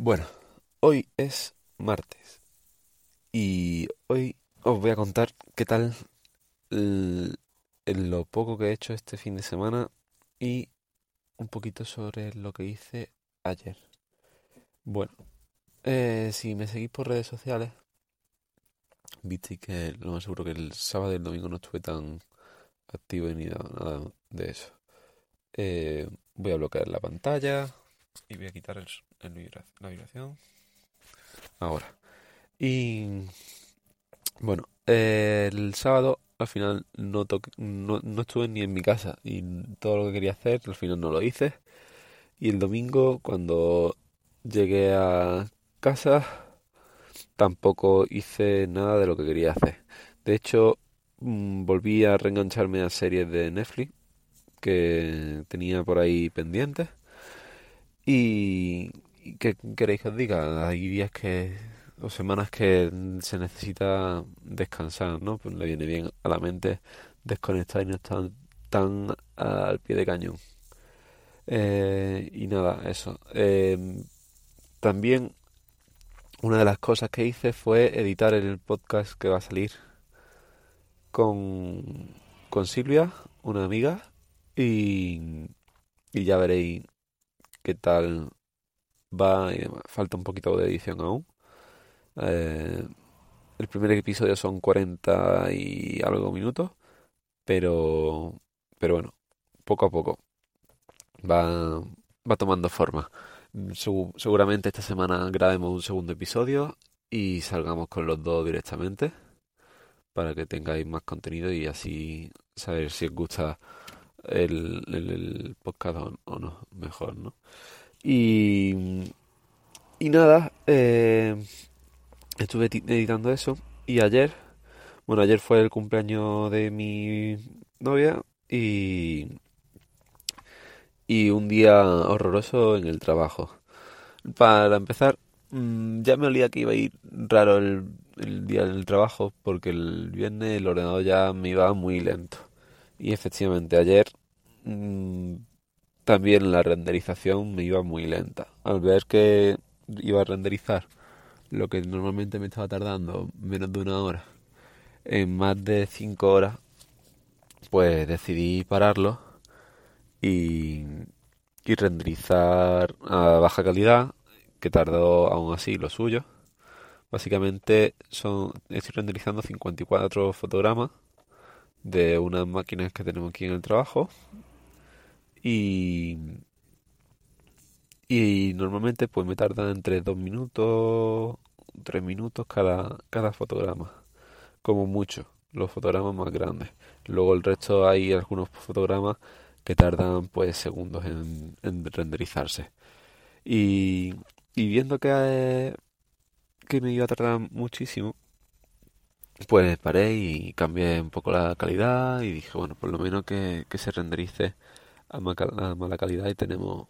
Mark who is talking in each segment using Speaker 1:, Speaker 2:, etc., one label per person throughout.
Speaker 1: Bueno, hoy es martes y hoy os voy a contar qué tal lo poco que he hecho este fin de semana y un poquito sobre lo que hice ayer. Bueno, eh, si me seguís por redes sociales, visteis que lo más seguro que el sábado y el domingo no estuve tan activo ni nada, nada de eso. Eh, voy a bloquear la pantalla y voy a quitar el, la vibración. Ahora. Y bueno, eh, el sábado al final no, no, no estuve ni en mi casa y todo lo que quería hacer al final no lo hice. Y el domingo cuando llegué a casa tampoco hice nada de lo que quería hacer. De hecho, mm, volví a reengancharme a series de Netflix que tenía por ahí pendientes. Y, ¿qué queréis que os diga? Hay días que, o semanas que se necesita descansar, ¿no? Pues le viene bien a la mente desconectar y no estar tan al pie de cañón. Eh, y nada, eso. Eh, también una de las cosas que hice fue editar el podcast que va a salir con, con Silvia, una amiga, y, y ya veréis qué tal va y demás. Falta un poquito de edición aún. Eh, el primer episodio son 40 y algo minutos, pero, pero bueno, poco a poco va, va tomando forma. Segu- seguramente esta semana grabemos un segundo episodio y salgamos con los dos directamente para que tengáis más contenido y así saber si os gusta el, el- podcast o, no, mejor, ¿no? Y, y nada, eh, estuve editando eso y ayer, bueno, ayer fue el cumpleaños de mi novia y, y un día horroroso en el trabajo. Para empezar, mm, ya me olía que iba a ir raro el, el día del trabajo porque el viernes el ordenador ya me iba muy lento. Y efectivamente ayer también la renderización me iba muy lenta. Al ver que iba a renderizar lo que normalmente me estaba tardando menos de una hora en más de cinco horas, pues decidí pararlo y, y renderizar a baja calidad, que tardó aún así lo suyo. Básicamente son, estoy renderizando 54 fotogramas de unas máquinas que tenemos aquí en el trabajo y, y normalmente pues me tarda entre 2 minutos, 3 minutos cada, cada fotograma, como mucho, los fotogramas más grandes. Luego el resto hay algunos fotogramas que tardan pues segundos en, en renderizarse. Y, y viendo que, que me iba a tardar muchísimo, pues paré y cambié un poco la calidad y dije, bueno, por lo menos que, que se renderice a, ma- a mala calidad y tenemos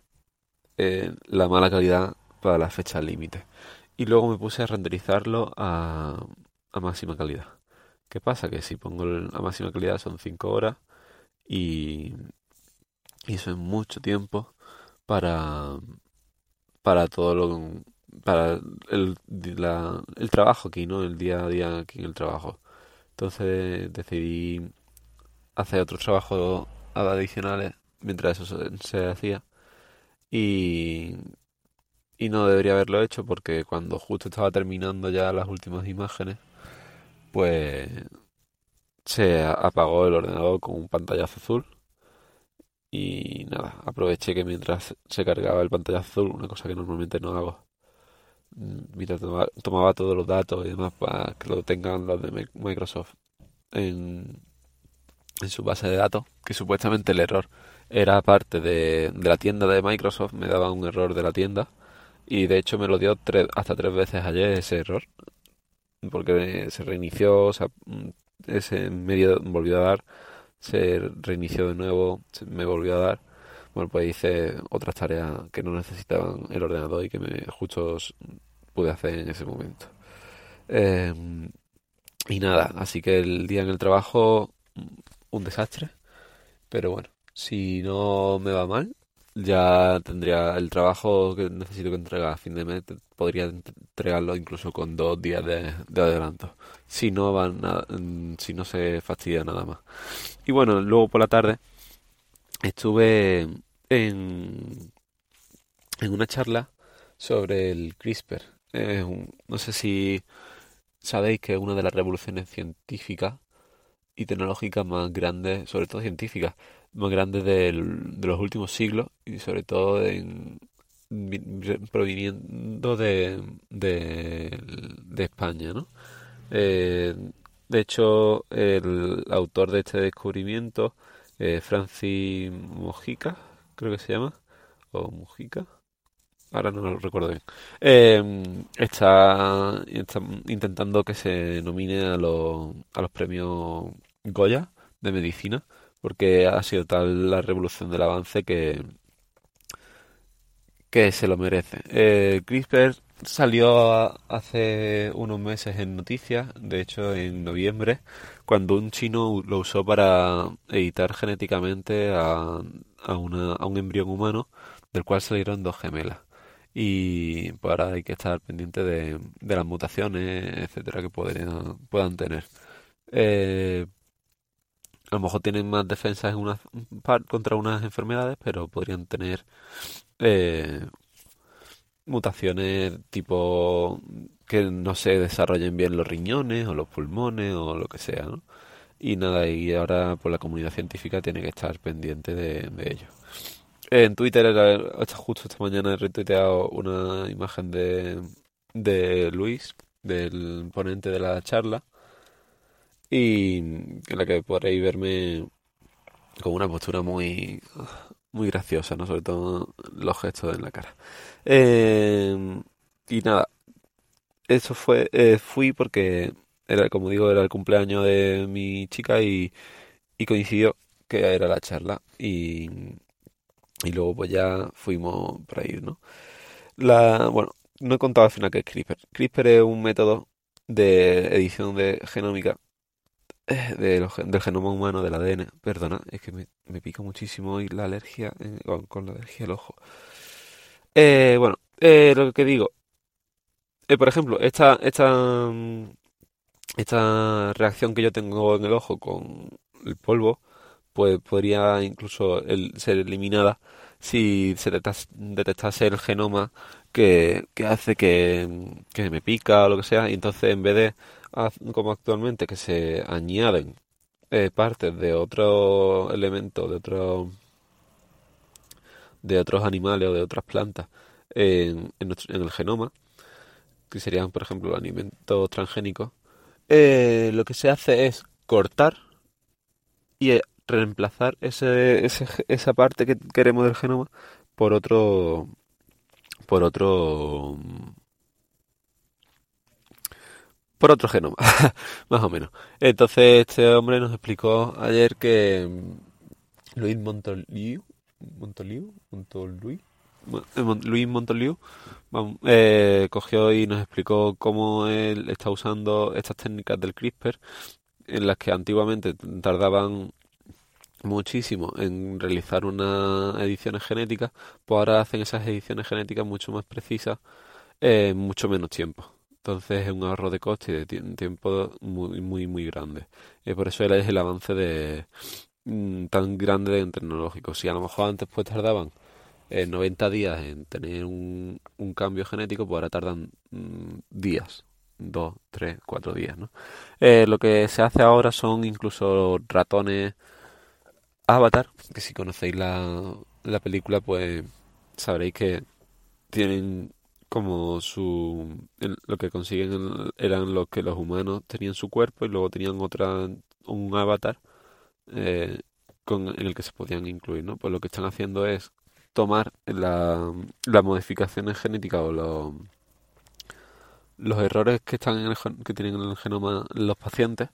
Speaker 1: eh, la mala calidad para la fecha límite. Y luego me puse a renderizarlo a, a máxima calidad. ¿Qué pasa? Que si pongo el- a máxima calidad son 5 horas y, y eso es mucho tiempo para, para todo lo, para el, la- el trabajo aquí, ¿no? El día a día aquí en el trabajo. Entonces decidí hacer otros trabajos adicionales mientras eso se, hacía. Y, y no debería haberlo hecho porque cuando justo estaba terminando ya las últimas imágenes, pues se apagó el ordenador con un pantallazo azul. Y nada, aproveché que mientras se cargaba el pantallazo azul, una cosa que normalmente no hago, mm, mientras tomaba, tomaba todos los datos y demás para que lo tengan los de Mi- Microsoft en, en su base de datos, que supuestamente el error era parte de, la tienda de Microsoft, me daba un error de la tienda y de hecho me lo dio hasta tres veces ayer ese error, porque se reinició, o sea, ese medio volvió a dar, se reinició de nuevo, me volvió a dar. Bueno, pues hice otras tareas que no necesitaban el ordenador y que me justo pude hacer en ese momento. Em, y nada, así que el día en el trabajo, un desastre. Pero bueno, si no me va mal, ya tendría el trabajo que necesito que entregar a fin de mes, podría entregarlo incluso con dos días de, adelanto, si no van mm, si no se fastidia nada más. Y bueno, luego por la tarde estuve en, en una charla sobre el CRISPR. no sé si sabéis que es una de las revoluciones científicas y tecnológicas más grandes, sobre todo científicas, más grandes de los últimos siglos y sobre todo en, proviniendo de, de, España, ¿no? Eh, de hecho, el autor de este descubrimiento, eh, Francis Mojica, creo que se llama, o Mujica, ahora no lo recuerdo bien, eh, está, está, intentando que se nomine a los, a los premios Goya de medicina porque ha sido tal la revolución del avance que, que se lo merece. Eh, CRISPR salió hace unos meses en noticias, de hecho en noviembre, cuando un chino lo usó para editar genéticamente a, a, a un embrión humano del cual salieron dos gemelas. Y pues ahora hay que estar pendiente de, de las mutaciones, etcétera, que puedan, puedan tener. Eh, a lo mejor tienen más defensas contra unas enfermedades, pero podrían tener eh, mutaciones tipo que no se desarrollen bien los riñones o los pulmones o lo que sea, ¿no? Y nada, y ahora pues la comunidad científica tiene que estar pendiente de, ello. En Twitter, justo esta mañana he retuiteado una imagen de, de Luis, del ponente de la charla, y en la que podréis verme con una postura muy muy graciosa, ¿no? Sobre todo los gestos en la cara. Eh, y nada, eso fue, eh, fui porque era, como digo, era el cumpleaños de mi chica y, y coincidió que era la charla y, y luego pues ya fuimos para ir, ¿no? La, bueno, no he contado al final que es CRISPR. CRISPR es un método de edición de genómica eh, del genoma humano, del ADN. Perdona, es que me, me pica muchísimo hoy la alergia, eh, con, la alergia al ojo. Eh, bueno, lo que digo, por ejemplo, esta, esta, esta reacción que yo tengo en el ojo con el polvo, pues podría incluso ser eliminada si se detectase el genoma que, que hace que, que me pica o lo que sea, y entonces en vez de como actualmente que se añaden eh, partes de otro elemento, de otro de otros animales o de otras plantas en, en, el genoma, que serían, por ejemplo, alimentos transgénicos, eh, lo que se hace es cortar y eh, reemplazar ese, esa parte que queremos del genoma por otro por otro por otro genoma, más o menos. Entonces este hombre nos explicó ayer que mm, Luis Montoliu, Montoliu, Montoliu, eh, Luis Montoliu eh, cogió y nos explicó cómo él está usando estas técnicas del CRISPR, en las que antiguamente tardaban muchísimo en realizar unas ediciones genéticas, pues ahora hacen esas ediciones genéticas mucho más precisas en mucho menos tiempo. Entonces es un ahorro de coste y de tiempo muy, muy, muy grande. Y por eso es el avance de mm, tan grande en tecnológico. Si a lo mejor antes pues tardaban 90 eh, días en tener un, cambio genético, pues ahora tardan mm, días, dos, tres, cuatro días, ¿no? Eh, lo que se hace ahora son incluso ratones Avatar, que si conocéis la, la película, pues sabréis que tienen como su lo que consiguen eran los que los humanos tenían su cuerpo y luego tenían otra un avatar eh, con, en el que se podían incluir no pues lo que están haciendo es tomar la, las modificaciones genéticas o los los errores que están en el, que tienen en el genoma los pacientes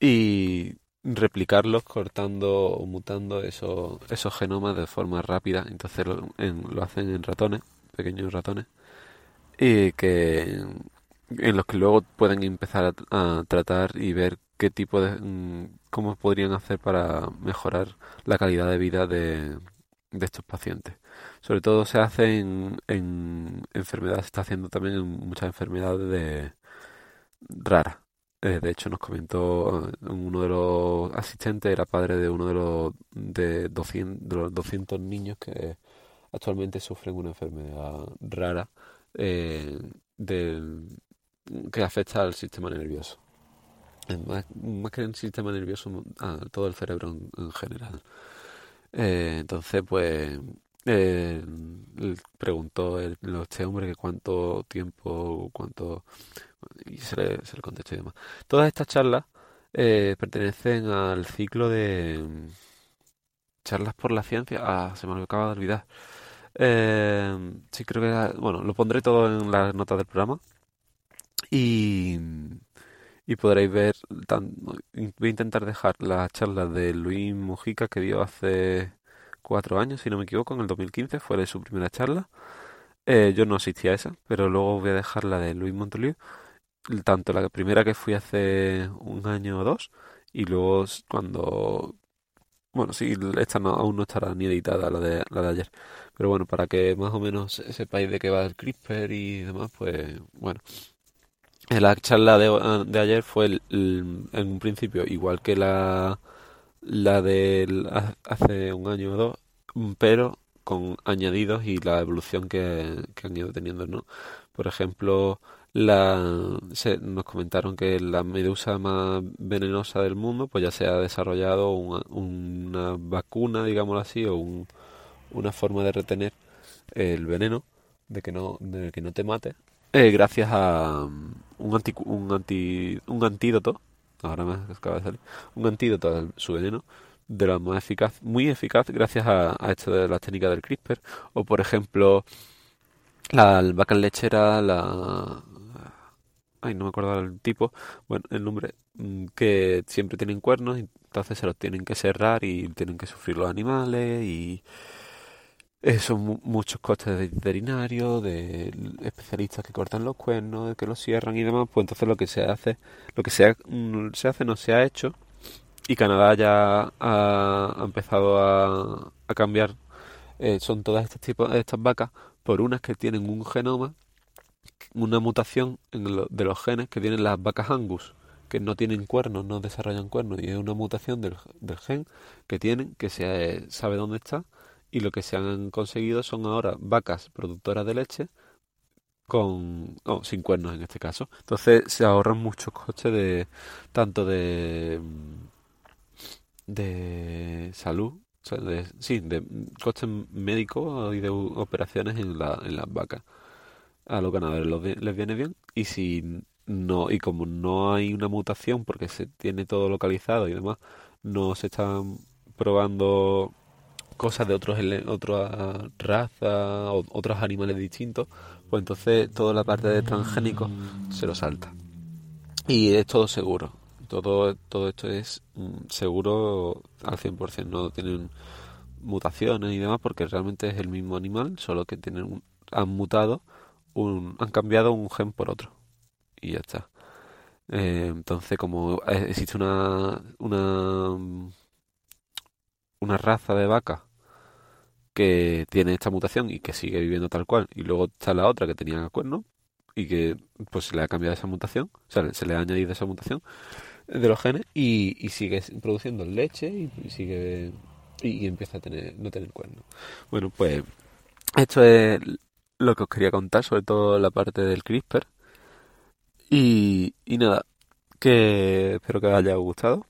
Speaker 1: y replicarlos cortando o mutando esos, esos genomas de forma rápida. Entonces lo, lo hacen en ratones pequeños ratones y que en los que luego pueden empezar a, tratar y ver qué tipo de mm, cómo podrían hacer para mejorar la calidad de vida de, de estos pacientes. Sobre todo se hace en, en enfermedades, se está haciendo también en muchas enfermedades de, raras. Eh, de hecho, nos comentó uno de los asistentes, era padre de uno de los, de 200, de los 200 niños que actualmente sufren una enfermedad rara eh, que afecta al sistema nervioso. Más, más que el sistema nervioso, a todo el cerebro en, general. Eh, entonces, pues, eh, preguntó el, este hombre que cuánto tiempo, cuánto... Y se le, se le contestó y demás. Todas estas charlas eh, pertenecen al ciclo de mm, charlas por la ciencia. Ah, se me acaba de olvidar. Eh, sí, creo que... Bueno, lo pondré todo en las notas del programa. Y, y podréis ver... voy a intentar dejar las charlas de Luis Mujica que dio hace cuatro años, si no me equivoco, en el 2015 fue de su primera charla. Eh, yo no asistí a esa, pero luego voy a dejar la de Luis Montoliu, tanto la primera que fui hace un año o dos, y luego cuando... Bueno, sí, esta no, aún no estará ni editada la de, la de ayer. Pero bueno, para que más o menos sepáis de qué va el CRISPR y demás, pues bueno. La charla de, de ayer fue el, en un principio igual que la la de hace un año o dos, pero con añadidos y la evolución que, han ido teniendo, ¿no? Por ejemplo, la, nos comentaron que la medusa más venenosa del mundo, pues ya se ha desarrollado una, una vacuna, digámoslo así, o una forma de retener el veneno, de que no, de que no te mate, eh, gracias a un, anti, un, anti, un antídoto ahora me acaba de salir, un antídoto a su veneno de lo más eficaz, muy eficaz gracias a, esto de las técnicas del CRISPR, o por ejemplo la vaca lechera, la ay no me acuerdo el tipo, bueno el nombre, mm, que siempre tienen cuernos, entonces se los tienen que cerrar y tienen que sufrir los animales y eh, son muchos costes de veterinarios, de especialistas que cortan los cuernos, que los cierran y demás, pues entonces lo que se hace, lo que se, mm, se hace no se ha hecho. Y Canadá ya ha, empezado a, a cambiar, eh, son todas estas tipos estas vacas por unas que tienen un genoma, una mutación en de los genes que tienen las vacas Angus que no tienen cuernos, no desarrollan cuernos, y es una mutación del, del gen que tienen, que se sabe dónde está, y lo que se han conseguido son ahora vacas productoras de leche con sin cuernos en este caso. Entonces se ahorran muchos costes de tanto de de salud, de, sí, de costes médicos y de operaciones en, la, en las vacas. A los ganadores les viene bien y si no y como no hay una mutación porque se tiene todo localizado y demás, no se están probando cosas de otros otras razas o otros animales distintos, pues entonces toda la parte de transgénico se lo salta. Y es todo seguro. Todo, todo esto es mm, seguro al 100%. No tienen mutaciones y demás porque realmente es el mismo animal, solo que tienen han mutado, un, han cambiado un gen por otro. Y ya está. Eh, entonces, como existe una, una, una raza de vaca que tiene esta mutación y que sigue viviendo tal cual, y luego está la otra que tenía cuernos y que pues se le ha cambiado esa mutación, o sea, se le ha añadido esa mutación de los genes y, sigue produciendo leche y, sigue y, empieza a tener no tener cuernos. Bueno, pues esto es lo que os quería contar, sobre todo la parte del CRISPR. Y, y nada, que espero que os haya gustado.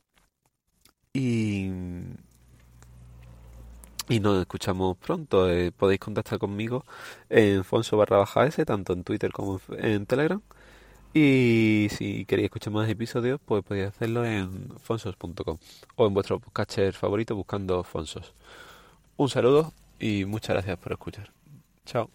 Speaker 1: Y y nos escuchamos pronto. Eh, podéis contactar conmigo en Fonso barra baja S, tanto en Twitter como en Telegram. Y si queréis escuchar más episodios, pues podéis hacerlo en fonsos.com o en vuestro catcher favorito buscando Fonsos. Un saludo y muchas gracias por escuchar. Chao.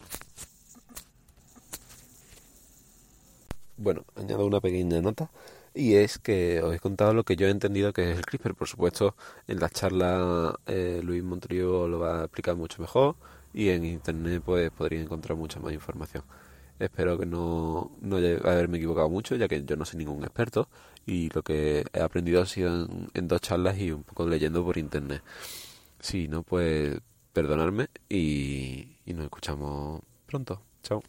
Speaker 1: Bueno, añado una pequeña nota y es que os he contado lo que yo he entendido que es el CRISPR. Por supuesto, en la charla eh, Luis Montorio lo va a explicar mucho mejor y en internet pues podréis encontrar mucha más información. Espero que no, no haberme equivocado mucho, ya que yo no soy ningún experto y lo que he aprendido ha sido en, dos charlas y un poco leyendo por internet. Si no, pues perdonadme y, y nos escuchamos pronto. Chao.